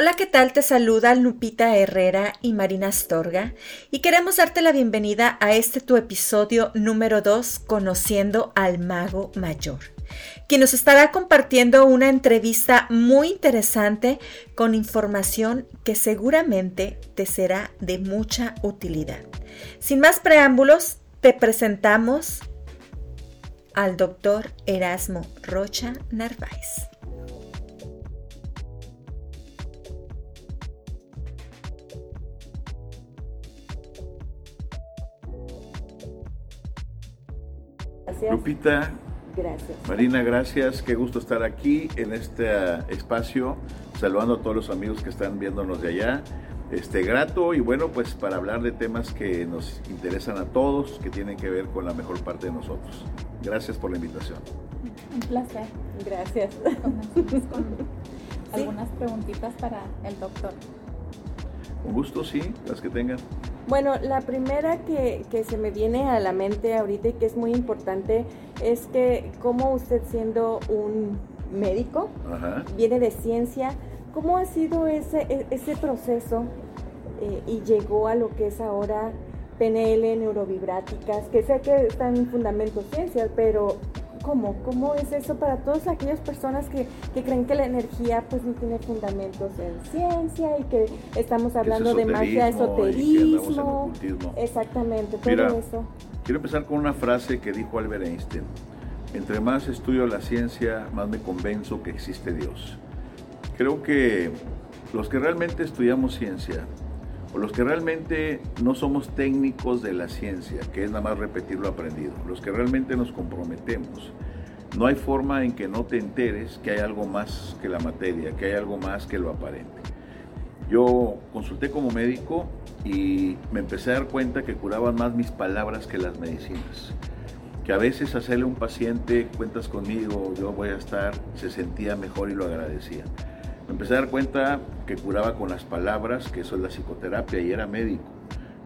Hola, ¿qué tal? Te saluda Lupita Herrera y Marina Astorga y queremos darte la bienvenida a este tu episodio número 2, Conociendo al Mago Mayor, quien nos estará compartiendo una entrevista muy interesante con información que seguramente te será de mucha utilidad. Sin más preámbulos, te presentamos al doctor Erasmo Rocha Narváez. Lupita. Gracias. Marina, gracias. Qué gusto estar aquí en este ah, espacio, saludando a todos los amigos que están viéndonos de allá. Este, grato y bueno, pues para hablar de temas que nos interesan a todos, que tienen que ver con la mejor parte de nosotros. Gracias por la invitación. Un placer. Gracias. Con algunas preguntitas para el doctor. Con gusto, sí, las que tengan. Bueno, la primera que, que, se me viene a la mente ahorita y que es muy importante es que como usted siendo un médico, Ajá. viene de ciencia, ¿cómo ha sido ese, e, ese proceso eh, y llegó a lo que es ahora PNL, neurovibráticas, que sé que están en fundamentos ciencias, pero ¿cómo? ¿Cómo es eso para todas aquellas personas que, que, creen que la energía pues no tiene fundamentos en ciencia y que estamos hablando de magia, esoterismo? Exactamente, todo Mira, eso. Quiero empezar con una frase que dijo Albert Einstein. Entre más estudio la ciencia, más me convenzo que existe Dios. Creo que los que realmente estudiamos ciencia, los que realmente no somos técnicos de la ciencia, que es nada más repetir lo aprendido, los que realmente nos comprometemos, no hay forma en que no te enteres que hay algo más que la materia, que hay algo más que lo aparente. Yo consulté como médico y me empecé a dar cuenta que curaban más mis palabras que las medicinas. Que a veces hacerle a un paciente, cuentas conmigo, yo voy a estar, se sentía mejor y lo agradecía. Me empecé a dar cuenta que curaba con las palabras, que eso es la psicoterapia, y era médico.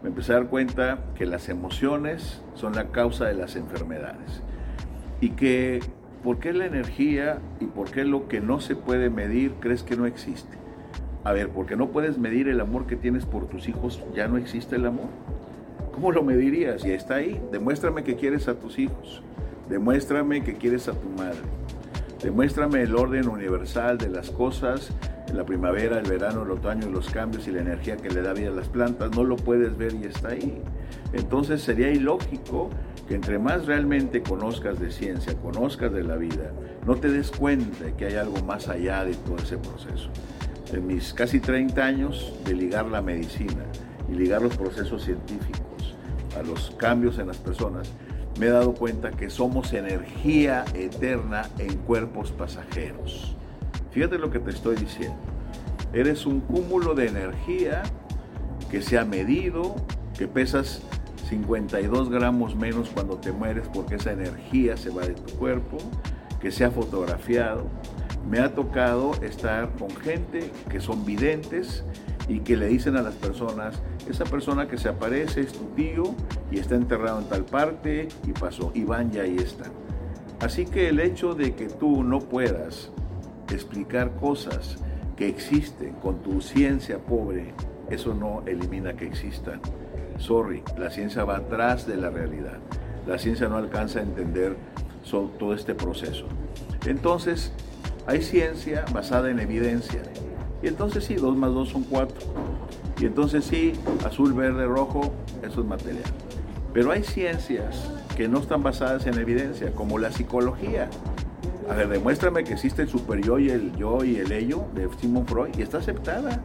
Me empecé a dar cuenta que las emociones son la causa de las enfermedades. Y que, ¿por qué la energía y por qué lo que no se puede medir crees que no existe? A ver, porque no puedes medir el amor que tienes por tus hijos, ya no existe el amor. ¿Cómo lo medirías? Y está ahí. Demuéstrame que quieres a tus hijos. Demuéstrame que quieres a tu madre. Demuéstrame el orden universal de las cosas, la primavera, el verano, el otoño, los cambios y la energía que le da vida a las plantas. No lo puedes ver y está ahí. Entonces sería ilógico que entre más realmente conozcas de ciencia, conozcas de la vida, no te des cuenta que hay algo más allá de todo ese proceso. En mis casi 30 años de ligar la medicina y ligar los procesos científicos a los cambios en las personas, me he dado cuenta que somos energía eterna en cuerpos pasajeros. Fíjate lo que te estoy diciendo. Eres un cúmulo de energía que se ha medido, que pesas 52 gramos menos cuando te mueres porque esa energía se va de tu cuerpo, que se ha fotografiado. Me ha tocado estar con gente que son videntes y que le dicen a las personas, esa persona que se aparece es tu tío y está enterrado en tal parte y pasó, y van y ahí está. Así que el hecho de que tú no puedas explicar cosas que existen con tu ciencia pobre, eso no elimina que existan. Sorry, la ciencia va atrás de la realidad. La ciencia no alcanza a entender todo este proceso. Entonces, hay ciencia basada en evidencia. Y entonces sí, 2 más 2 son 4. Y entonces sí, azul, verde, rojo, eso es material. Pero hay ciencias que no están basadas en evidencia, como la psicología. A ver, demuéstrame que existe el superior y el yo y el ello de Sigmund Freud y está aceptada.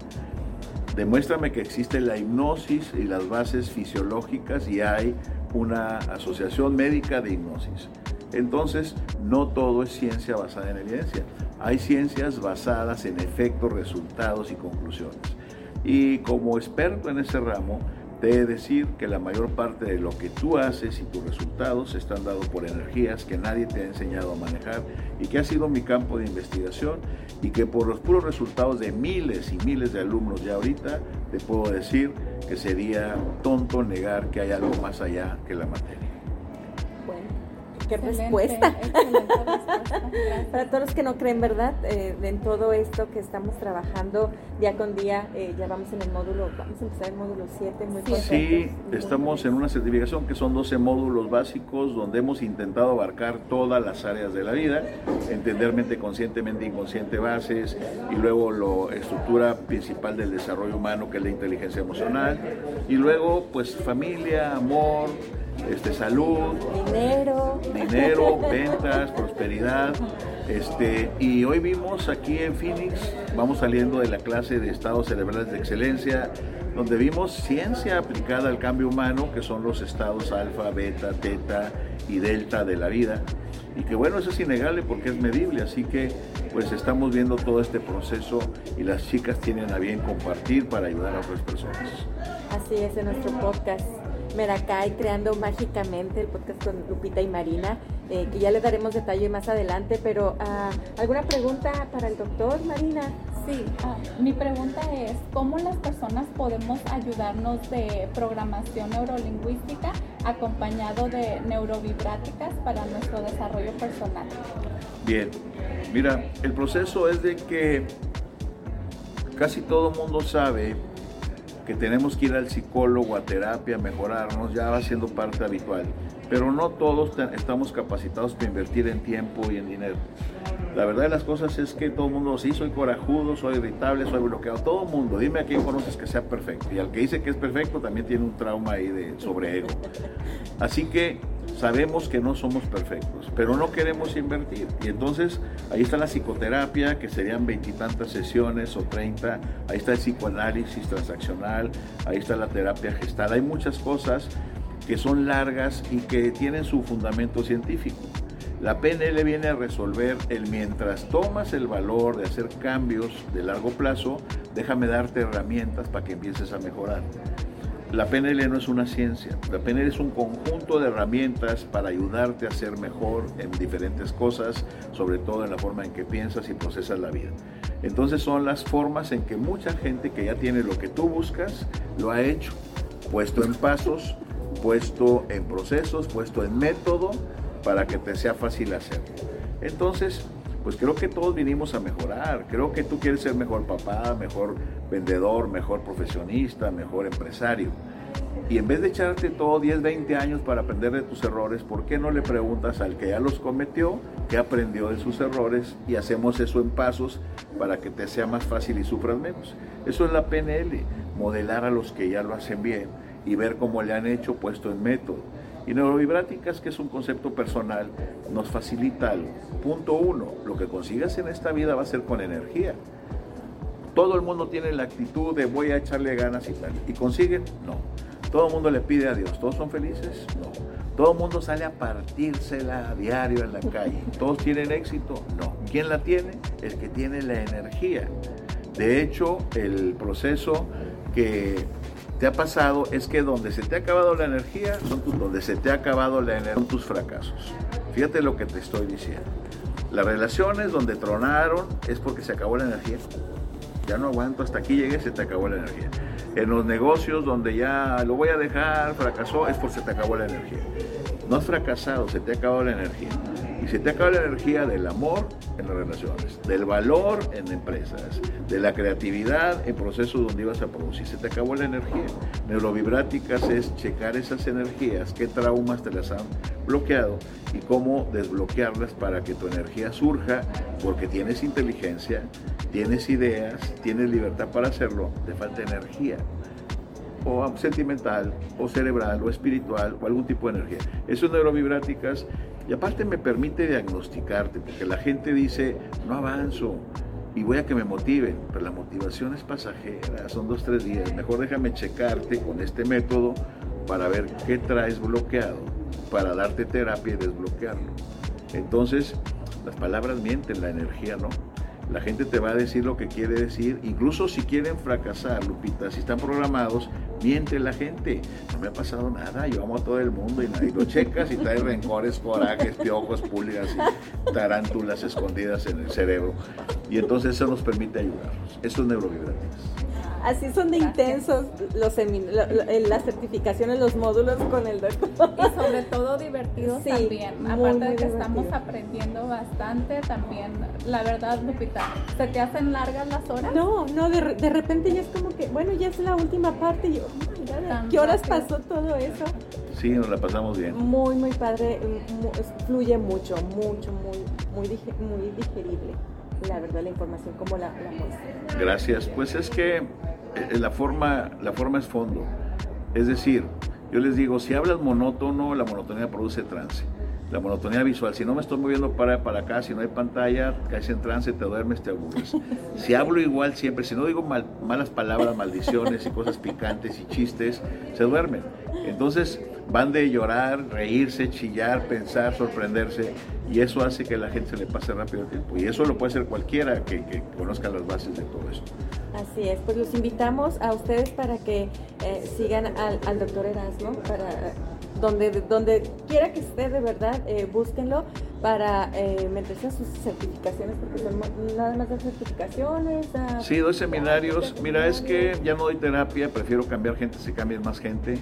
Demuéstrame que existe la hipnosis y las bases fisiológicas y hay una asociación médica de hipnosis. Entonces, no todo es ciencia basada en evidencia. Hay ciencias basadas en efectos, resultados y conclusiones. Y como experto en ese ramo, de decir que la mayor parte de lo que tú haces y tus resultados están dados por energías que nadie te ha enseñado a manejar y que ha sido mi campo de investigación y que por los puros resultados de miles y miles de alumnos ya ahorita, te puedo decir que sería tonto negar que hay algo más allá que la materia. Qué respuesta. Para todos los que no creen, ¿verdad? Eh, en todo esto que estamos trabajando día con día, eh, ya vamos en el módulo, vamos a empezar el módulo 7, muy sí, sí, estamos en una certificación que son 12 módulos básicos donde hemos intentado abarcar todas las áreas de la vida, entender mente consciente, mente inconsciente, bases, y luego la estructura principal del desarrollo humano, que es la inteligencia emocional, y luego pues familia, amor, este, salud, dinero, dinero, ventas, prosperidad. Este, y hoy vimos aquí en Phoenix, vamos saliendo de la clase de estados cerebrales de excelencia, donde vimos ciencia aplicada al cambio humano, que son los estados alfa, beta, teta y delta de la vida. Y que bueno, eso es innegable porque es medible, así que pues estamos viendo todo este proceso y las chicas tienen a bien compartir para ayudar a otras personas. Así es en nuestro podcast. Meracay creando mágicamente el podcast con Lupita y Marina, eh, que ya le daremos detalle más adelante, pero ah, ¿alguna pregunta para el doctor Marina? Sí, ah, mi pregunta es, ¿cómo las personas podemos ayudarnos de programación neurolingüística acompañado de neurovibráticas para nuestro desarrollo personal? Bien, mira, el proceso es de que casi todo el mundo sabe que tenemos que ir al psicólogo, a terapia, a mejorarnos, ya va siendo parte habitual. Pero no todos estamos capacitados para invertir en tiempo y en dinero. La verdad de las cosas es que todo el mundo, sí, soy corajudo, soy irritable, soy bloqueado, todo el mundo, dime a quién conoces que sea perfecto. Y al que dice que es perfecto también tiene un trauma ahí de sobre ego. Así que sabemos que no somos perfectos, pero no queremos invertir. Y entonces ahí está la psicoterapia, que serían veintitantas sesiones o treinta, ahí está el psicoanálisis transaccional, ahí está la terapia gestal, hay muchas cosas que son largas y que tienen su fundamento científico. La PNL viene a resolver el mientras tomas el valor de hacer cambios de largo plazo, déjame darte herramientas para que empieces a mejorar. La PNL no es una ciencia, la PNL es un conjunto de herramientas para ayudarte a ser mejor en diferentes cosas, sobre todo en la forma en que piensas y procesas la vida. Entonces son las formas en que mucha gente que ya tiene lo que tú buscas, lo ha hecho, puesto en pasos, puesto en procesos, puesto en método para que te sea fácil hacerlo. Entonces, pues creo que todos vinimos a mejorar. Creo que tú quieres ser mejor papá, mejor vendedor, mejor profesionista, mejor empresario. Y en vez de echarte todo 10, 20 años para aprender de tus errores, ¿por qué no le preguntas al que ya los cometió, qué aprendió de sus errores y hacemos eso en pasos para que te sea más fácil y sufras menos? Eso es la PNL, modelar a los que ya lo hacen bien y ver cómo le han hecho puesto en método. Y neurovibráticas, que es un concepto personal, nos facilita algo. Punto uno, lo que consigas en esta vida va a ser con energía. Todo el mundo tiene la actitud de voy a echarle ganas y tal. ¿Y consiguen? No. Todo el mundo le pide a Dios. ¿Todos son felices? No. Todo el mundo sale a partírsela a diario en la calle. ¿Todos tienen éxito? No. ¿Quién la tiene? El que tiene la energía. De hecho, el proceso que te ha pasado es que donde se te ha acabado la energía, son donde se te ha acabado la energía, son tus fracasos. Fíjate lo que te estoy diciendo. Las relaciones donde tronaron es porque se acabó la energía. Ya no aguanto, hasta aquí llegué, se te acabó la energía. En los negocios donde ya lo voy a dejar, fracasó, es porque se te acabó la energía. No has fracasado, se te ha acabado la energía. Y se te acaba la energía del amor en las relaciones, del valor en empresas, de la creatividad en procesos donde ibas a producir. Se te acabó la energía. Neurovibráticas es checar esas energías, qué traumas te las han bloqueado y cómo desbloquearlas para que tu energía surja, porque tienes inteligencia, tienes ideas, tienes libertad para hacerlo, te falta energía o sentimental, o cerebral, o espiritual, o algún tipo de energía. Eso es neurovibráticas y aparte me permite diagnosticarte, porque la gente dice, no avanzo y voy a que me motiven, pero la motivación es pasajera, son dos, tres días. Mejor déjame checarte con este método para ver qué traes bloqueado, para darte terapia y desbloquearlo. Entonces, las palabras mienten, la energía no. La gente te va a decir lo que quiere decir, incluso si quieren fracasar, Lupita, si están programados, miente la gente. No me ha pasado nada, yo amo a todo el mundo y nadie lo checas y trae rencores, corajes, piojos, pulgas y tarántulas escondidas en el cerebro. Y entonces eso nos permite ayudarnos. Eso es neurovibrantes. Así son de intensos los las certificaciones, los módulos con el doctor. Y sobre todo divertidos también. Aparte de que estamos aprendiendo bastante, también, la verdad, Lupita, ¿se te hacen largas las horas? No, no, de, de repente ya es como que, bueno, ya es la última parte y yo, oh ¿qué horas pasó todo eso? Sí, nos la pasamos bien. Muy, muy padre, fluye mucho, mucho, muy, muy, muy digerible la verdad la información como la, la muestra. Gracias. Pues es que la forma, la forma es fondo. Es decir, yo les digo, si hablas monótono, la monotonía produce trance. La monotonía visual, si no me estoy moviendo para, para acá, si no hay pantalla, caes en trance, te duermes, te aburres. Si hablo igual siempre, si no digo malas palabras, maldiciones y cosas picantes y chistes, se duermen. Entonces, van de llorar, reírse, chillar, pensar, sorprenderse, y eso hace que la gente se le pase rápido el tiempo. Y eso lo puede hacer cualquiera que, conozca las bases de todo esto. Así es, pues los invitamos a ustedes para que eh, sigan al, al doctor Erasmo, para donde, donde quiera que esté de verdad, eh, búsquenlo para eh, meterse a sus certificaciones, porque son nada más de certificaciones. Sí, doy seminarios. Mira, es que ya no doy terapia, prefiero cambiar gente, si cambien más gente.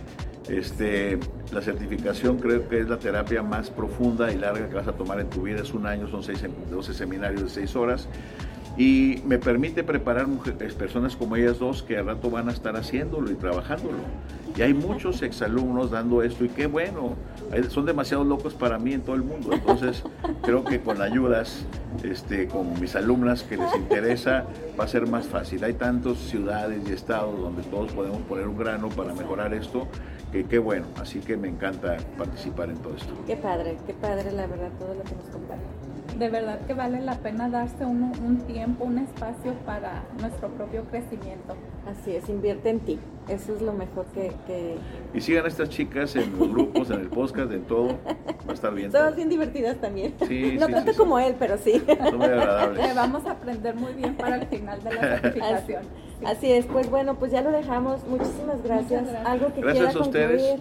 Este, la certificación creo que es la terapia más profunda y larga que vas a tomar en tu vida. Es un año, son seis, 12 seminarios de seis horas y me permite preparar mujeres, personas como ellas dos que al rato van a estar haciéndolo y trabajándolo. Y hay muchos exalumnos dando esto y qué bueno, son demasiado locos para mí en todo el mundo. Entonces creo que con ayudas, este, con mis alumnas que les interesa, va a ser más fácil. Hay tantas ciudades y estados donde todos podemos poner un grano para mejorar esto, que qué bueno. Así que me encanta participar en todo esto. Qué padre, qué padre la verdad todo lo que nos comparte de verdad que vale la pena darse un, un, tiempo, un espacio para nuestro propio crecimiento. Así es, invierte en ti. Eso es lo mejor que... Y sigan a estas chicas en los grupos, en el podcast, en todo. Va a estar bien. Son bien divertidas también. Sí, no tanto como él, pero sí. Son muy agradables. vamos a aprender muy bien para el final de la certificación. Así, es, pues bueno, pues ya lo dejamos. Muchísimas gracias. Algo que gracias a ustedes.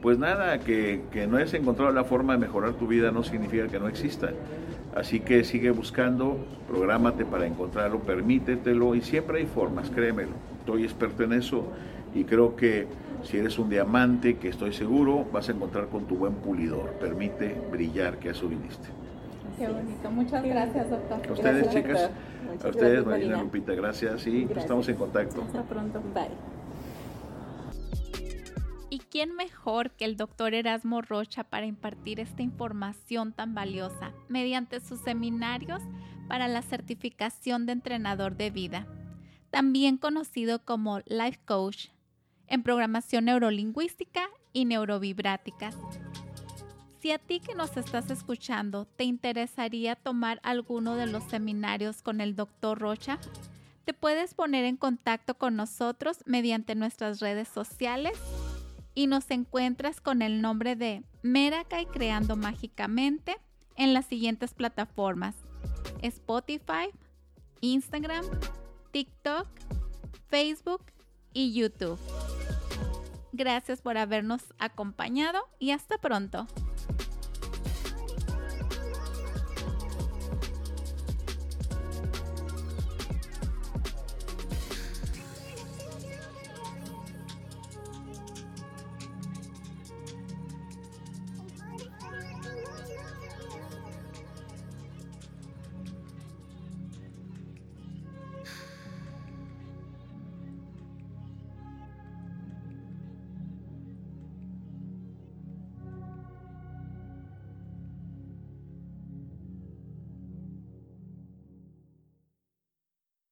Pues nada, que, que no hayas encontrado la forma de mejorar tu vida no significa que no exista. Así que sigue buscando, prográmate para encontrarlo, permítetelo y siempre hay formas, créemelo. Estoy experto en eso y creo que si eres un diamante, que estoy seguro, vas a encontrar con tu buen pulidor. Permite brillar, que a eso viniste. Qué bonito. Muchas gracias, doctor. A ustedes, chicas. A ustedes, Marina Lupita, gracias y estamos en contacto. Hasta pronto. Bye. ¿Y quién mejor que el doctor Erasmo Rocha para impartir esta información tan valiosa mediante sus seminarios para la certificación de entrenador de vida, también conocido como Life Coach, en programación neurolingüística y neurovibráticas? Si a ti que nos estás escuchando te interesaría tomar alguno de los seminarios con el doctor Rocha, te puedes poner en contacto con nosotros mediante nuestras redes sociales y nos encuentras con el nombre de Meracay Creando Mágicamente en las siguientes plataformas: Spotify, Instagram, TikTok, Facebook y YouTube. Gracias por habernos acompañado y hasta pronto.